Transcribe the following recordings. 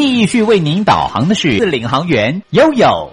继续为您导航的是领航员悠悠。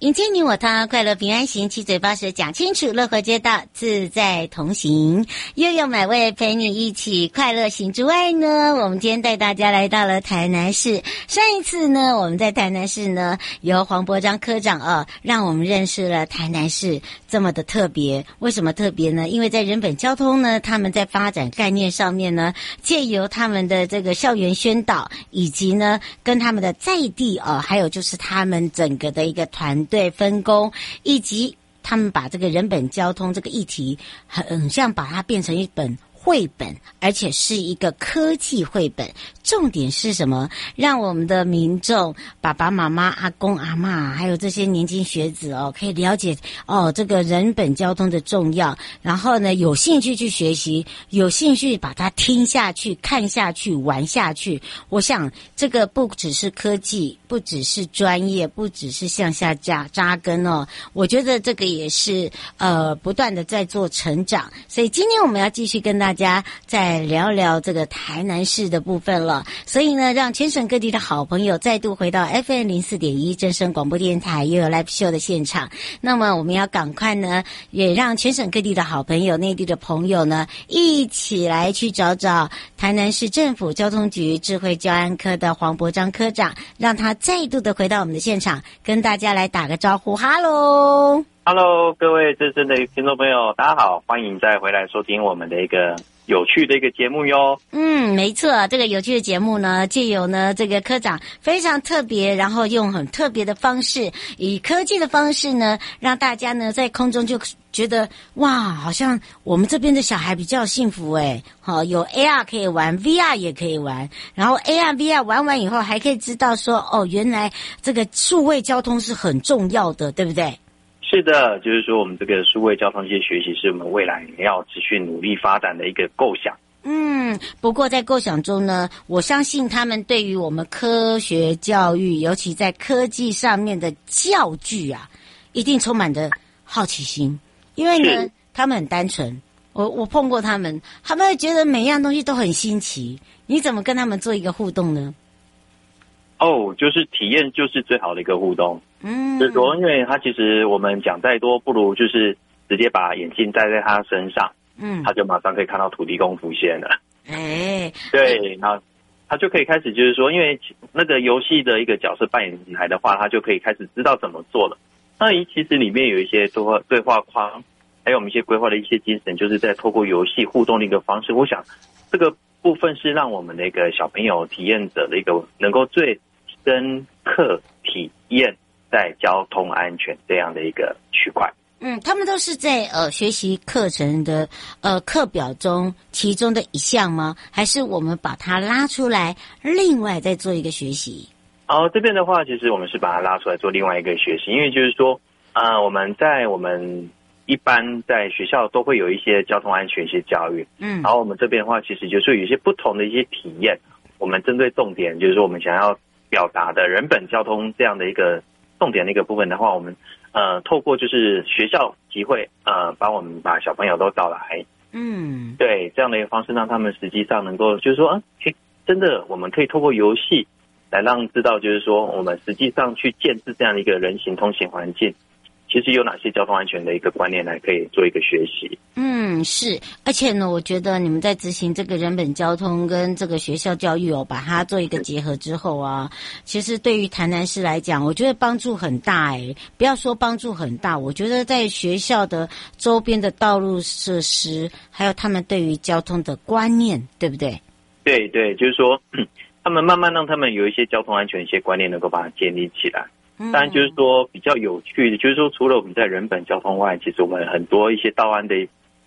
迎接你我他，快乐平安行，七嘴八舌讲清楚，乐活街道自在同行，又有美味陪你一起快乐行之外呢，我们今天带大家来到了台南市。上一次呢，我们在台南市呢，由黄伯章科长啊，让我们认识了台南市这么的特别。为什么特别呢？因为在人本交通呢，他们在发展概念上面呢，借由他们的这个校园宣导，以及呢，跟他们的在地啊，还有就是他们整个的一个团。对分工，以及他们把这个人本交通这个议题，很像把它变成一本。绘本，而且是一个科技绘本。重点是什么？让我们的民众、爸爸妈妈、阿公阿嬷，还有这些年轻学子哦，可以了解哦这个人本交通的重要。然后呢，有兴趣去学习，有兴趣把它听下去、看下去、玩下去。我想，这个不只是科技，不只是专业，不只是向下扎扎根哦。我觉得这个也是呃不断的在做成长。所以今天我们要继续跟大。大家再聊聊这个台南市的部分了，所以呢，让全省各地的好朋友再度回到 FM 零四点一正声广播电台又有 Live Show 的现场。那么我们要赶快呢，也让全省各地的好朋友、内地的朋友呢，一起来去找找台南市政府交通局智慧交安科的黄伯章科长，让他再度的回到我们的现场，跟大家来打个招呼。哈喽。Hello，各位资深的听众朋友，大家好，欢迎再回来收听我们的一个有趣的一个节目哟。嗯，没错，这个有趣的节目呢，借由呢这个科长非常特别，然后用很特别的方式，以科技的方式呢，让大家呢在空中就觉得哇，好像我们这边的小孩比较幸福诶。好，有 AR 可以玩，VR 也可以玩，然后 AR、VR 玩完以后，还可以知道说哦，原来这个数位交通是很重要的，对不对？是的，就是说，我们这个数位交通这些学习，是我们未来要持续努力发展的一个构想。嗯，不过在构想中呢，我相信他们对于我们科学教育，尤其在科技上面的教具啊，一定充满着好奇心。因为呢，他们很单纯，我我碰过他们，他们会觉得每样东西都很新奇。你怎么跟他们做一个互动呢？哦，就是体验，就是最好的一个互动。嗯，就是说，因为他其实我们讲再多，不如就是直接把眼镜戴在他身上，嗯，他就马上可以看到土地公浮现了。哎，对，然后他就可以开始，就是说，因为那个游戏的一个角色扮演来的话，他就可以开始知道怎么做了。那其实里面有一些对话对话框，还有我们一些规划的一些精神，就是在透过游戏互动的一个方式。我想这个部分是让我们的一个小朋友体验者的一个能够最深刻体验。在交通安全这样的一个区块，嗯，他们都是在呃学习课程的呃课表中其中的一项吗？还是我们把它拉出来，另外再做一个学习？哦，这边的话，其实我们是把它拉出来做另外一个学习，因为就是说，呃，我们在我们一般在学校都会有一些交通安全一些教育，嗯，然后我们这边的话，其实就是有一些不同的一些体验，我们针对重点，就是说我们想要表达的人本交通这样的一个。重点那个部分的话，我们呃透过就是学校集会呃帮我们把小朋友都找来，嗯，对这样的一个方式，让他们实际上能够就是说啊，真的我们可以透过游戏来让知道，就是说我们实际上去建制这样的一个人行通行环境，其实有哪些交通安全的一个观念来可以做一个学习？嗯，是，而且呢，我觉得你们在执行这个人本交通跟这个学校教育哦，把它做一个结合之后啊，其实对于台南市来讲，我觉得帮助很大哎。不要说帮助很大，我觉得在学校的周边的道路设施，还有他们对于交通的观念，对不对？对对，就是说，他们慢慢让他们有一些交通安全一些观念，能够把它建立起来。当然，就是说比较有趣的，就是说除了我们在人本交通外，其实我们很多一些道安的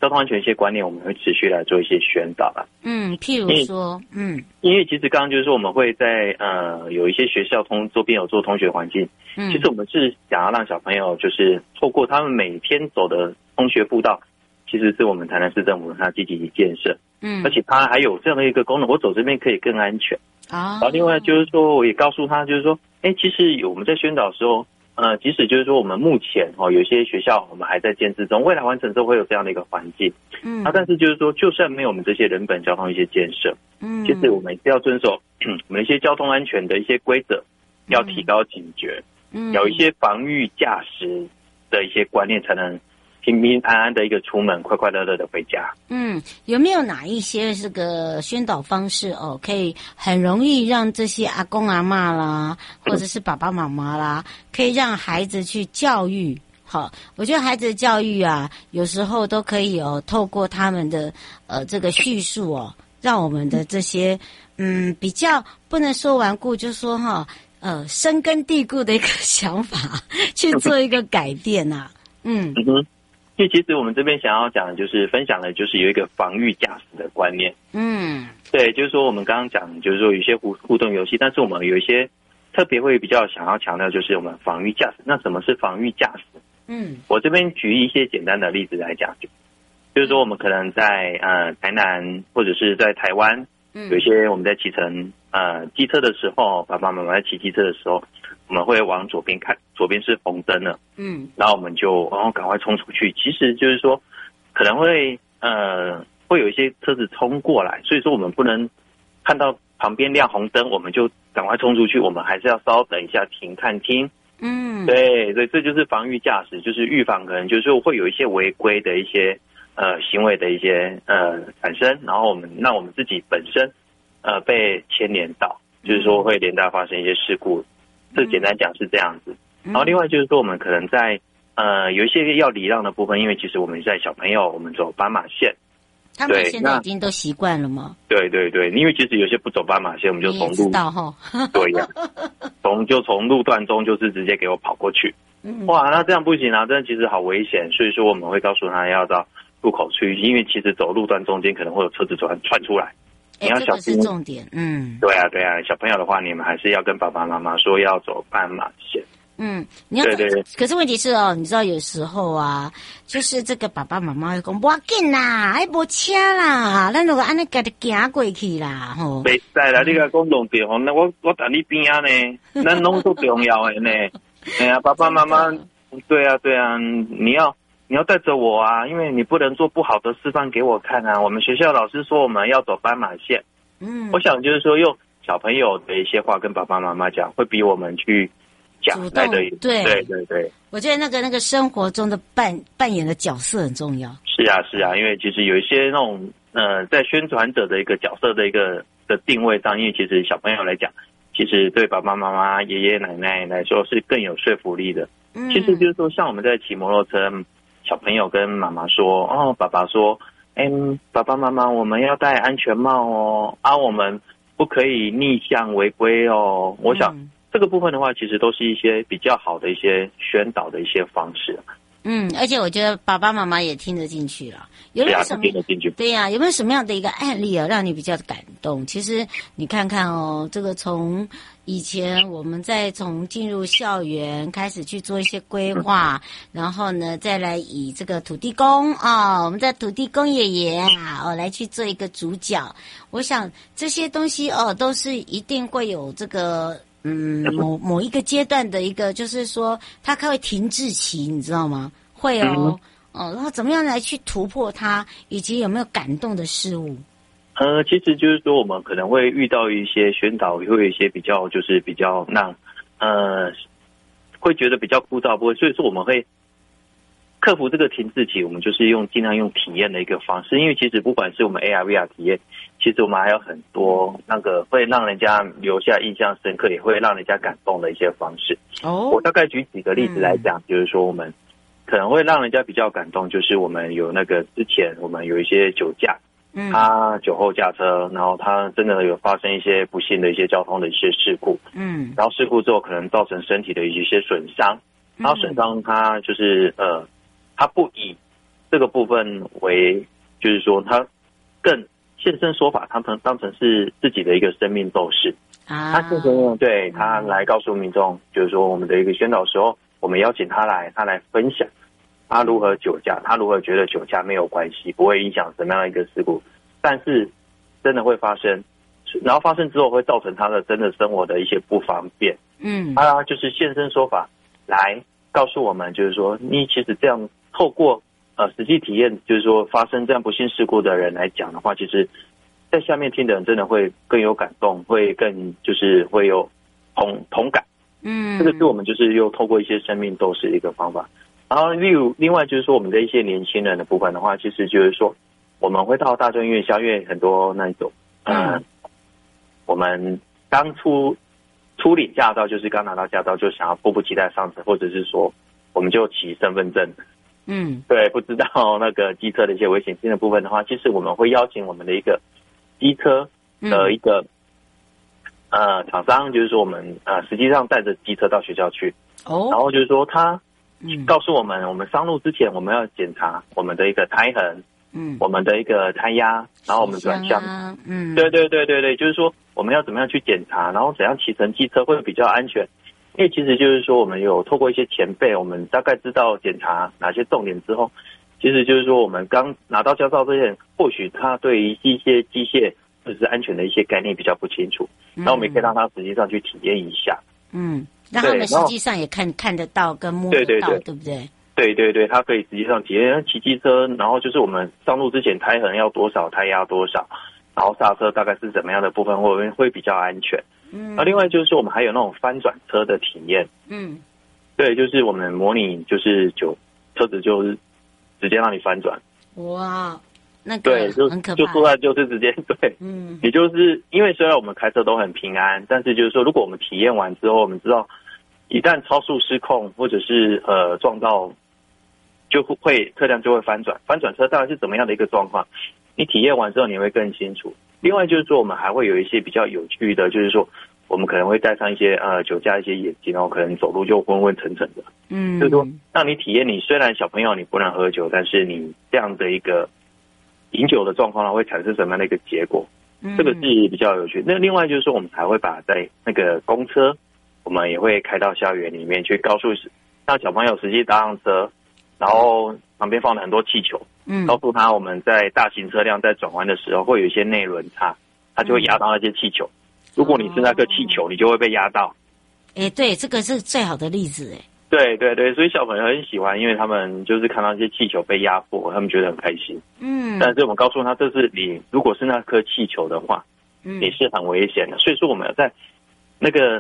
交通安全一些观念，我们会持续来做一些宣导了。嗯，譬如说，嗯，因为其实刚刚就是说我们会在呃有一些学校通周边有做通学环境，嗯，其实我们是想要让小朋友就是透过他们每天走的通学步道，其实是我们台南市政府它积极建设，嗯，而且它还有这样的一个功能，我走这边可以更安全。啊，然后另外就是说，我也告诉他，就是说，哎，其实有我们在宣导的时候，呃，即使就是说我们目前哦，有些学校我们还在建设中，未来完成之后会有这样的一个环境，嗯，啊，但是就是说，就算没有我们这些人本交通一些建设，嗯，其实我们要遵守我们一些交通安全的一些规则，要提高警觉，嗯，有一些防御驾驶的一些观念才能。平平安安的一个出门，快快乐乐的回家。嗯，有没有哪一些这个宣导方式哦，可以很容易让这些阿公阿嬷啦，或者是爸爸妈妈啦，可以让孩子去教育？好，我觉得孩子的教育啊，有时候都可以哦，透过他们的呃这个叙述哦，让我们的这些嗯比较不能说顽固，就说哈呃深根蒂固的一个 想法去做一个改变呐、啊。嗯。因为其实我们这边想要讲的就是分享的，就是有一个防御驾驶的观念。嗯，对，就是说我们刚刚讲，就是说有些互互动游戏，但是我们有一些特别会比较想要强调，就是我们防御驾驶。那什么是防御驾驶？嗯，我这边举一些简单的例子来讲，就就是说我们可能在呃台南或者是在台湾，有一些我们在骑乘呃机车的时候，爸爸妈妈在骑机车的时候。我们会往左边看，左边是红灯了，嗯，然后我们就然后赶快冲出去。其实就是说，可能会呃会有一些车子冲过来，所以说我们不能看到旁边亮红灯，我们就赶快冲出去。我们还是要稍等一下，停看听，嗯，对，所以这就是防御驾驶，就是预防可能就是说会有一些违规的一些呃行为的一些呃产生，然后我们让我们自己本身呃被牵连到，就是说会连带发生一些事故。这简单讲是这样子，然后另外就是说，我们可能在呃有一些要礼让的部分，因为其实我们在小朋友，我们走斑马线，他们现在已经都习惯了吗？对对对，因为其实有些不走斑马线，我们就从路道哈，对呀，从就从路段中就是直接给我跑过去，哇，那这样不行啊，这样其实好危险，所以说我们会告诉他要到路口去，因为其实走路段中间可能会有车子转窜出来。你要小心，这个是重点。嗯，对啊，对啊，小朋友的话，你们还是要跟爸爸妈妈说要走斑马线。嗯，你要对对对。可是问题是哦，你知道有时候啊，就是这个爸爸妈妈会讲不要紧啦，哎，没车啦，那如果按那个的行过去啦，吼。没在啦，你个公共电话，那我我等你边啊呢，那拢都重要的呢。哎呀，爸爸妈妈，对啊，对啊，你要。你要带着我啊，因为你不能做不好的示范给我看啊。我们学校老师说我们要走斑马线，嗯，我想就是说用小朋友的一些话跟爸爸妈妈讲，会比我们去讲来的对对对对。我觉得那个那个生活中的扮扮演的角色很重要。是啊是啊，因为其实有一些那种呃，在宣传者的一个角色的一个的定位上，因为其实小朋友来讲，其实对爸爸妈妈、爷爷奶奶来说是更有说服力的。嗯，其实就是说像我们在骑摩托车。小朋友跟妈妈说：“哦，爸爸说，哎，爸爸妈妈，我们要戴安全帽哦，啊，我们不可以逆向违规哦。”我想这个部分的话，其实都是一些比较好的一些宣导的一些方式。嗯，而且我觉得爸爸妈妈也听得进去了。有没有什么？对呀，有没有什么样的一个案例啊，让你比较感动？其实你看看哦，这个从以前我们在从进入校园开始去做一些规划，然后呢，再来以这个土地公啊，我们在土地公爷爷啊，哦，来去做一个主角。我想这些东西哦，都是一定会有这个。嗯，某某一个阶段的一个，就是说，它可会停滞期，你知道吗？会哦，哦，然后怎么样来去突破它，以及有没有感动的事物？呃，其实就是说，我们可能会遇到一些宣导，会有一些比较，就是比较让呃，会觉得比较枯燥，不会，所以说我们会克服这个停滞期，我们就是用尽量用体验的一个方式，因为其实不管是我们 AR VR 体验，其实我们还有很多那个会让人家留下印象深刻，也会让人家感动的一些方式。哦，我大概举几个例子来讲，嗯、就是说我们可能会让人家比较感动，就是我们有那个之前我们有一些酒驾，嗯，他酒后驾车，然后他真的有发生一些不幸的一些交通的一些事故，嗯，然后事故之后可能造成身体的一些损伤，然后损伤他就是呃。他不以这个部分为，就是说他更现身说法，他们当成是自己的一个生命斗士啊。他现身对他来告诉民众，就是说我们的一个宣导时候，我们邀请他来，他来分享他如何酒驾，他如何觉得酒驾没有关系，不会影响什么样的一个事故，但是真的会发生，然后发生之后会造成他的真的生活的一些不方便。嗯，他就是现身说法来告诉我们，就是说你其实这样。透过呃实际体验，就是说发生这样不幸事故的人来讲的话，其实，在下面听的人真的会更有感动，会更就是会有同同感。嗯，这个是我们就是又透过一些生命斗士的一个方法。然后例如另外就是说我们的一些年轻人的部分的话，其实就是说我们会到大专院校，因为很多那一种嗯，我们当初初领驾照就是刚拿到驾照就想要迫不及待上车，或者是说我们就骑身份证。嗯，对，不知道 那个机车的一些危险性的部分的话，其实我们会邀请我们的一个机车的一个、嗯、呃厂商，就是说我们呃实际上带着机车到学校去，哦，然后就是说他告诉我们，我们上路之前我们要检查我们的一个胎痕，嗯，我们的一个胎压，然后我们转向，嗯，对对对对对，就是说我们要怎么样去检查，然后怎样骑乘机车会比较安全。因为其实就是说，我们有透过一些前辈，我们大概知道检查哪些重点之后，其实就是说，我们刚拿到驾照这些人，或许他对于一些机械或者是安全的一些概念比较不清楚，那我们也可以让他实际上去体验一下。嗯，让他们实际上也看看得到跟摸得到，对，对，对，对不对？对对对，他可以实际上体验骑机车，然后就是我们上路之前胎痕要多少，胎压多少，然后刹车大概是怎么样的部分，会会比较安全。嗯，那另外就是，我们还有那种翻转车的体验。嗯，对，就是我们模拟，就是就车子就是直接让你翻转。哇，那个对，就很可怕，就坐在就是直接对。嗯，也就是因为虽然我们开车都很平安，但是就是说，如果我们体验完之后，我们知道一旦超速失控或者是呃撞到，就会车辆就会翻转。翻转车大概是怎么样的一个状况？你体验完之后，你会更清楚。另外就是说，我们还会有一些比较有趣的，就是说，我们可能会带上一些呃酒驾一些眼镜，然后可能走路就昏昏沉沉的。嗯，就是说让你体验，你虽然小朋友你不能喝酒，但是你这样的一个饮酒的状况呢，会产生什么样的一个结果？嗯，这个是比较有趣。那另外就是说，我们还会把在那个公车，我们也会开到校园里面去，告诉让小朋友实际搭上车，然后旁边放了很多气球。嗯，告诉他我们在大型车辆在转弯的时候会有一些内轮差，它就会压到那些气球。如果你是那个气球，你就会被压到。哎，对，这个是最好的例子哎。对对对，所以小朋友很喜欢，因为他们就是看到一些气球被压破，他们觉得很开心。嗯，但是我们告诉他，这是你如果是那颗气球的话，嗯，你是很危险的。所以说我们要在那个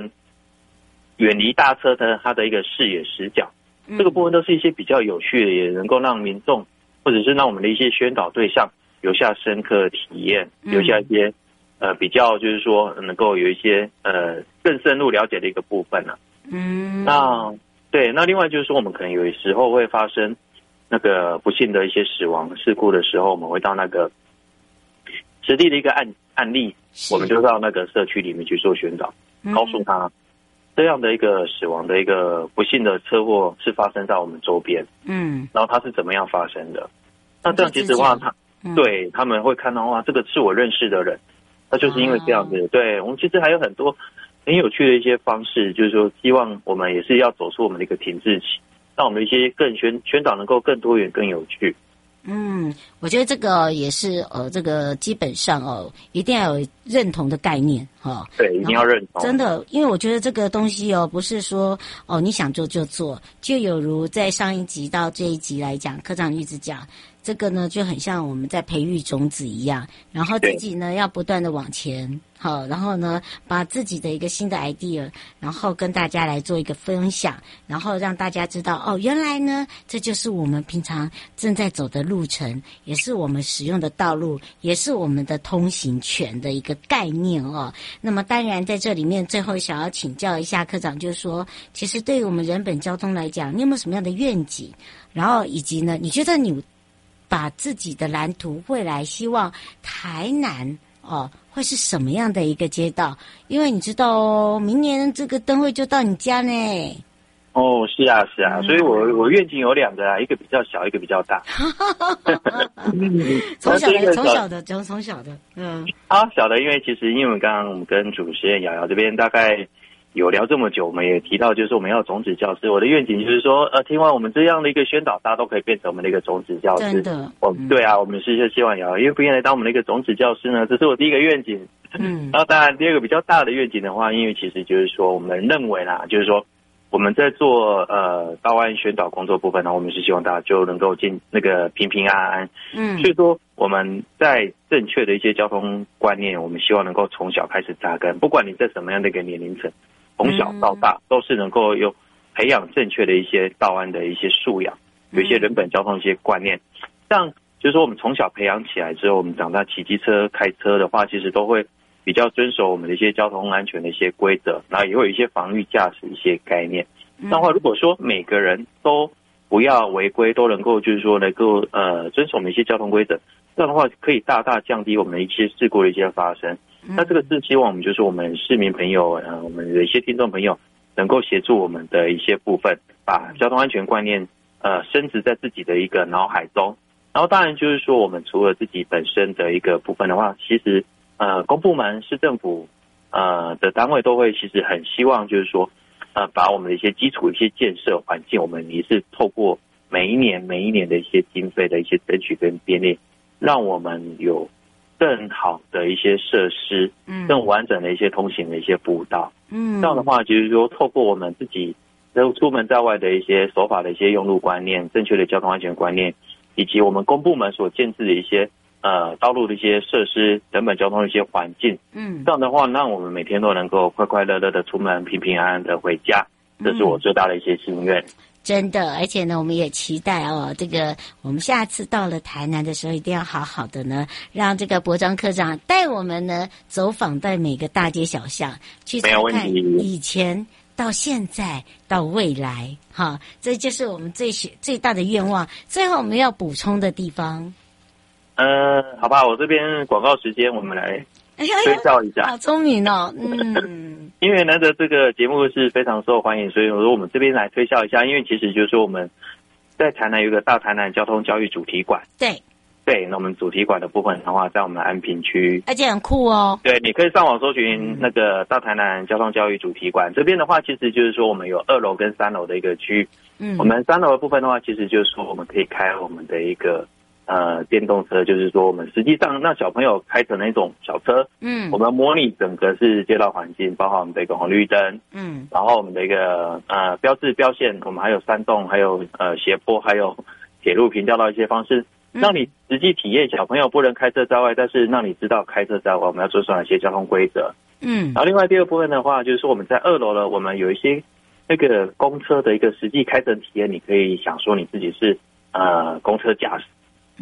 远离大车的它的一个视野死角，这个部分都是一些比较有趣的，也能够让民众。或者是让我们的一些宣导对象留下深刻的体验，留下一些呃比较，就是说能够有一些呃更深入了解的一个部分呢、啊。嗯，那对，那另外就是说，我们可能有时候会发生那个不幸的一些死亡事故的时候，我们会到那个实地的一个案案例，我们就到那个社区里面去做宣导，告诉他。这样的一个死亡的一个不幸的车祸是发生在我们周边，嗯，然后它是怎么样发生的？那这样其实的话，他、嗯、对他们会看到哇，这个是我认识的人，那就是因为这样子。啊、对我们其实还有很多很有趣的一些方式，就是说希望我们也是要走出我们的一个停滞期，让我们一些更宣宣导能够更多元、更有趣。嗯，我觉得这个也是呃，这个基本上哦，一定要有认同的概念。哈。对，一定要认同。真的，因为我觉得这个东西哦，不是说哦你想做就做，就有如在上一集到这一集来讲，科长一直讲。这个呢就很像我们在培育种子一样，然后自己呢要不断的往前，好，然后呢把自己的一个新的 idea，然后跟大家来做一个分享，然后让大家知道哦，原来呢这就是我们平常正在走的路程，也是我们使用的道路，也是我们的通行权的一个概念哦。那么当然在这里面最后想要请教一下科长，就是说，其实对于我们人本交通来讲，你有没有什么样的愿景？然后以及呢，你觉得你？把自己的蓝图，未来希望台南哦会是什么样的一个街道？因为你知道哦，明年这个灯会就到你家呢。哦，是啊，是啊，嗯、所以我我愿景有两个啊，一个比较小，一个比较大。从小的，从小的，从从小的，嗯。啊，小的，因为其实因为刚刚我们跟主持人瑶瑶这边大概。有聊这么久，我们也提到，就是我们要种子教师。我的愿景就是说，呃，听完我们这样的一个宣导，大家都可以变成我们的一个种子教师。真的，我对啊，我们是希望要，因为不愿意来当我们的一个种子教师呢，这是我第一个愿景。嗯，然后当然第二个比较大的愿景的话，因为其实就是说，我们认为啦，就是说我们在做呃道安宣导工作部分呢，我们是希望大家就能够进那个平平安安。嗯，所以说我们在正确的一些交通观念，我们希望能够从小开始扎根，不管你在什么样的一个年龄层。从小到大都是能够有培养正确的一些道安的一些素养，有一些人本交通一些观念。像就是说，我们从小培养起来之后，我们长大骑机车、开车的话，其实都会比较遵守我们的一些交通安全的一些规则，然后也会有一些防御驾驶一些概念。那话如果说每个人都不要违规，都能够就是说能够呃遵守我们一些交通规则，这样的话可以大大降低我们一些事故的一些发生。那这个是希望我们就是我们市民朋友，呃，我们的一些听众朋友能够协助我们的一些部分，把交通安全观念呃升植在自己的一个脑海中。然后当然就是说，我们除了自己本身的一个部分的话，其实呃公部门、市政府呃的单位都会其实很希望就是说，呃把我们的一些基础一些建设环境，我们也是透过每一年每一年的一些经费的一些争取跟编列，让我们有。更好的一些设施，嗯，更完整的一些通行的一些步道，嗯，这样的话，就是说，透过我们自己都出门在外的一些守法的一些用路观念、正确的交通安全观念，以及我们公部门所建制的一些呃道路的一些设施、等等交通的一些环境，嗯，这样的话，让我们每天都能够快快乐乐的出门，平平安安的回家，这是我最大的一些心愿。真的，而且呢，我们也期待哦，这个我们下次到了台南的时候，一定要好好的呢，让这个博章科长带我们呢走访在每个大街小巷，去看看以前到现在到未来，哈，这就是我们最最大的愿望。最后我们要补充的地方，呃，好吧，我这边广告时间，我们来 推销一下，好聪明哦，嗯。因为难得这个节目是非常受欢迎，所以我说我们这边来推销一下。因为其实就是说我们在台南有一个大台南交通教育主题馆，对对。那我们主题馆的部分的话，在我们安平区，而且很酷哦。对，你可以上网搜寻那个大台南交通教育主题馆。这边的话，其实就是说我们有二楼跟三楼的一个区域。嗯，我们三楼的部分的话，其实就是说我们可以开我们的一个。呃，电动车就是说，我们实际上让小朋友开成那种小车，嗯，我们模拟整个是街道环境，包括我们的一个红绿灯，嗯，然后我们的一个呃标志标线，我们还有山洞，还有呃斜坡，还有铁路平交道一些方式，让你实际体验小朋友不能开车在外，但是让你知道开车在外我们要遵守哪些交通规则，嗯，然后另外第二部分的话，就是说我们在二楼呢，我们有一些那个公车的一个实际开乘体验，你可以想说你自己是呃公车驾驶。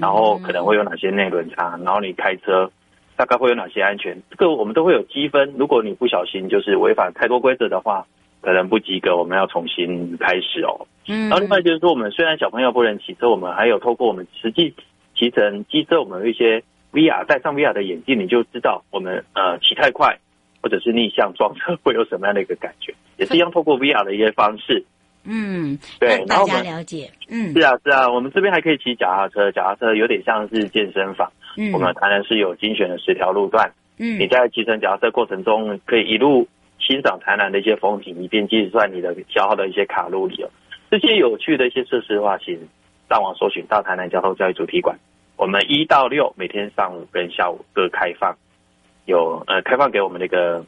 然后可能会有哪些内轮差，然后你开车大概会有哪些安全，这个我们都会有积分。如果你不小心就是违反太多规则的话，可能不及格，我们要重新开始哦。嗯。然后另外就是说，我们虽然小朋友不能骑车，我们还有透过我们实际骑乘机车，我们有一些 VR 戴上 VR 的眼镜，你就知道我们呃骑太快或者是逆向撞车会有什么样的一个感觉，也是一样透过 VR 的一些方式。嗯，对，大家了解。嗯，是啊，是啊，我们这边还可以骑脚踏车，脚踏车有点像是健身房。嗯，我们台南是有精选的十条路段。嗯，你在骑乘脚踏车过程中，可以一路欣赏台南的一些风景，以便计算你的消耗的一些卡路里哦。这些有趣的一些设施的话，请上网搜寻到台南交通教育主题馆。我们一到六每天上午跟下午各开放。有呃开放给我们那个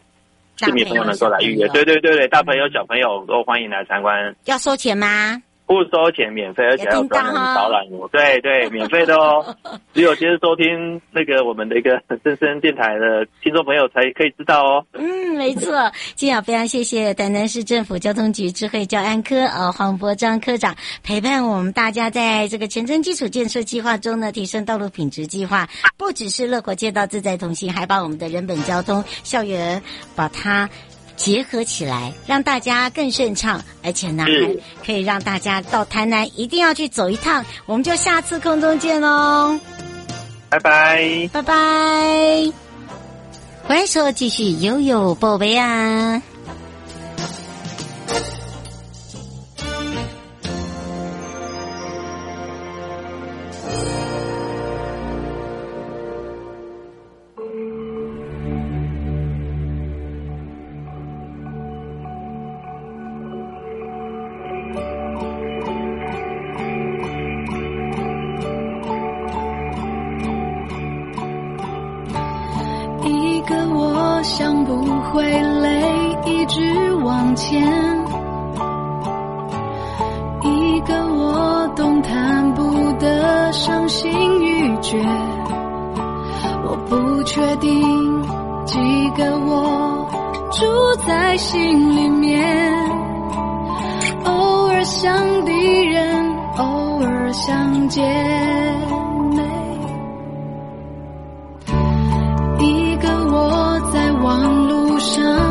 市民朋友能够来预约。对对对对，大朋友小朋友都欢迎来参观。要收钱吗？不收钱，免费，而且还有专门导览我。对对，免费的哦。只有今天收听那个我们的一个 正声电台的听众朋友才可以知道哦。嗯，没错。今天非常谢谢台南市政府交通局智慧教安科呃黄博章科长陪伴我们大家，在这个前瞻基础建设计划中呢，提升道路品质计划，不只是乐活街道自在同行，还把我们的人本交通校园把它。结合起来，让大家更顺畅，而且呢，还可以让大家到台南一定要去走一趟。我们就下次空中见喽，拜拜，拜拜。欢迎收继续悠悠宝贝啊。Sớ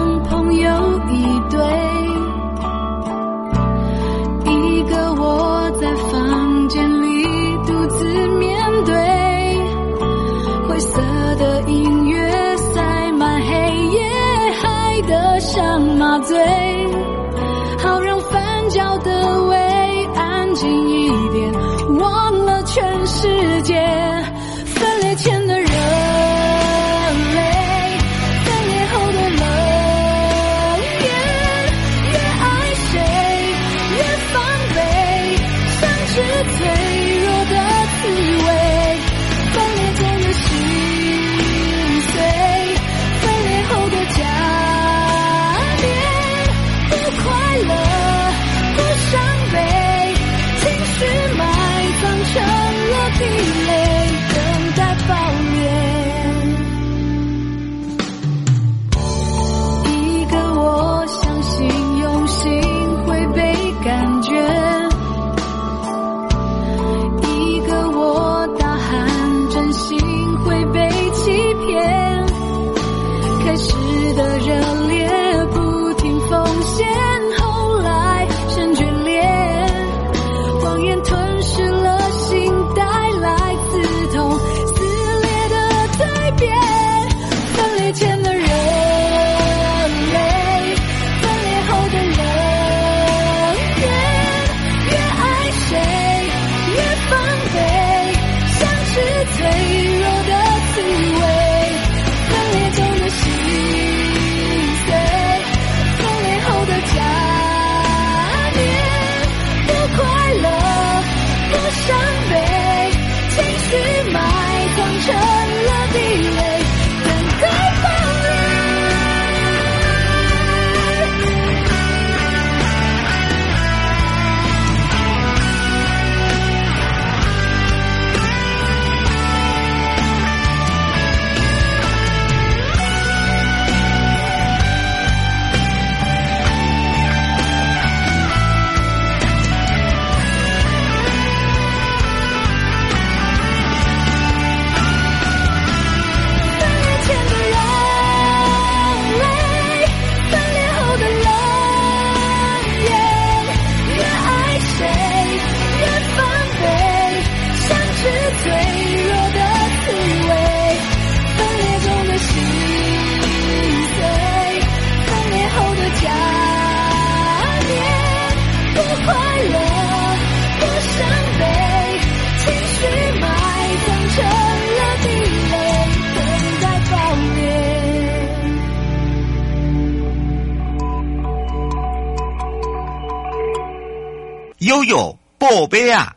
悠悠宝贝啊！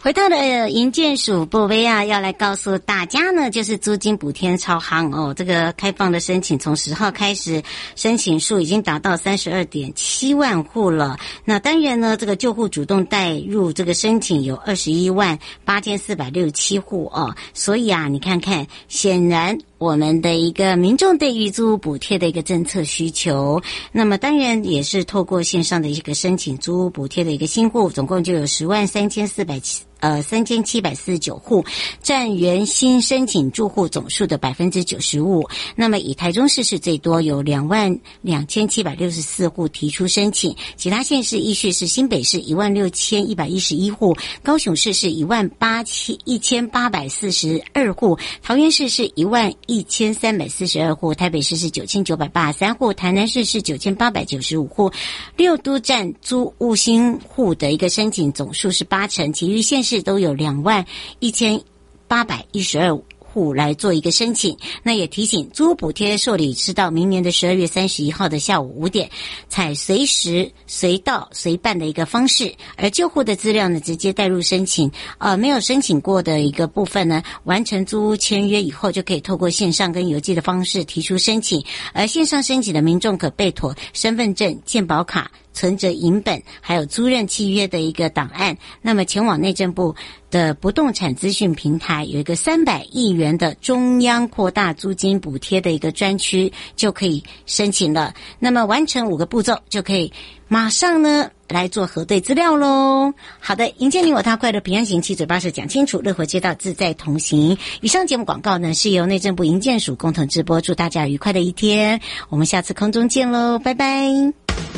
回到了营建署部威啊，要来告诉大家呢，就是租金补贴超夯哦。这个开放的申请从十号开始，申请数已经达到三十二点七万户了。那当然呢，这个旧户主动带入这个申请有二十一万八千四百六十七户哦。所以啊，你看看，显然。我们的一个民众对于租屋补贴的一个政策需求，那么当然也是透过线上的一个申请租屋补贴的一个新户，总共就有十万三千四百七。呃，三千七百四十九户，占原新申请住户总数的百分之九十五。那么以台中市是最多，有两万两千七百六十四户提出申请，其他县市依序是新北市一万六千一百一十一户，高雄市是一万八千一千八百四十二户，桃园市是一万一千三百四十二户，台北市是九千九百八十三户，台南市是九千八百九十五户。六都占租屋新户的一个申请总数是八成，其余县市。市都有两万一千八百一十二户来做一个申请，那也提醒租补贴受理是到明年的十二月三十一号的下午五点，采随时随到随办的一个方式，而旧户的资料呢直接带入申请，呃，没有申请过的一个部分呢，完成租屋签约以后就可以透过线上跟邮寄的方式提出申请，而线上申请的民众可备妥身份证、健保卡。存折银本，还有租赁契约的一个档案，那么前往内政部的不动产资讯平台，有一个三百亿元的中央扩大租金补贴的一个专区，就可以申请了。那么完成五个步骤，就可以马上呢来做核对资料喽。好的，迎接你我他，快乐平安行，七嘴八舌讲清楚，乐活街道自在同行。以上节目广告呢是由内政部营建署共同直播，祝大家愉快的一天，我们下次空中见喽，拜拜。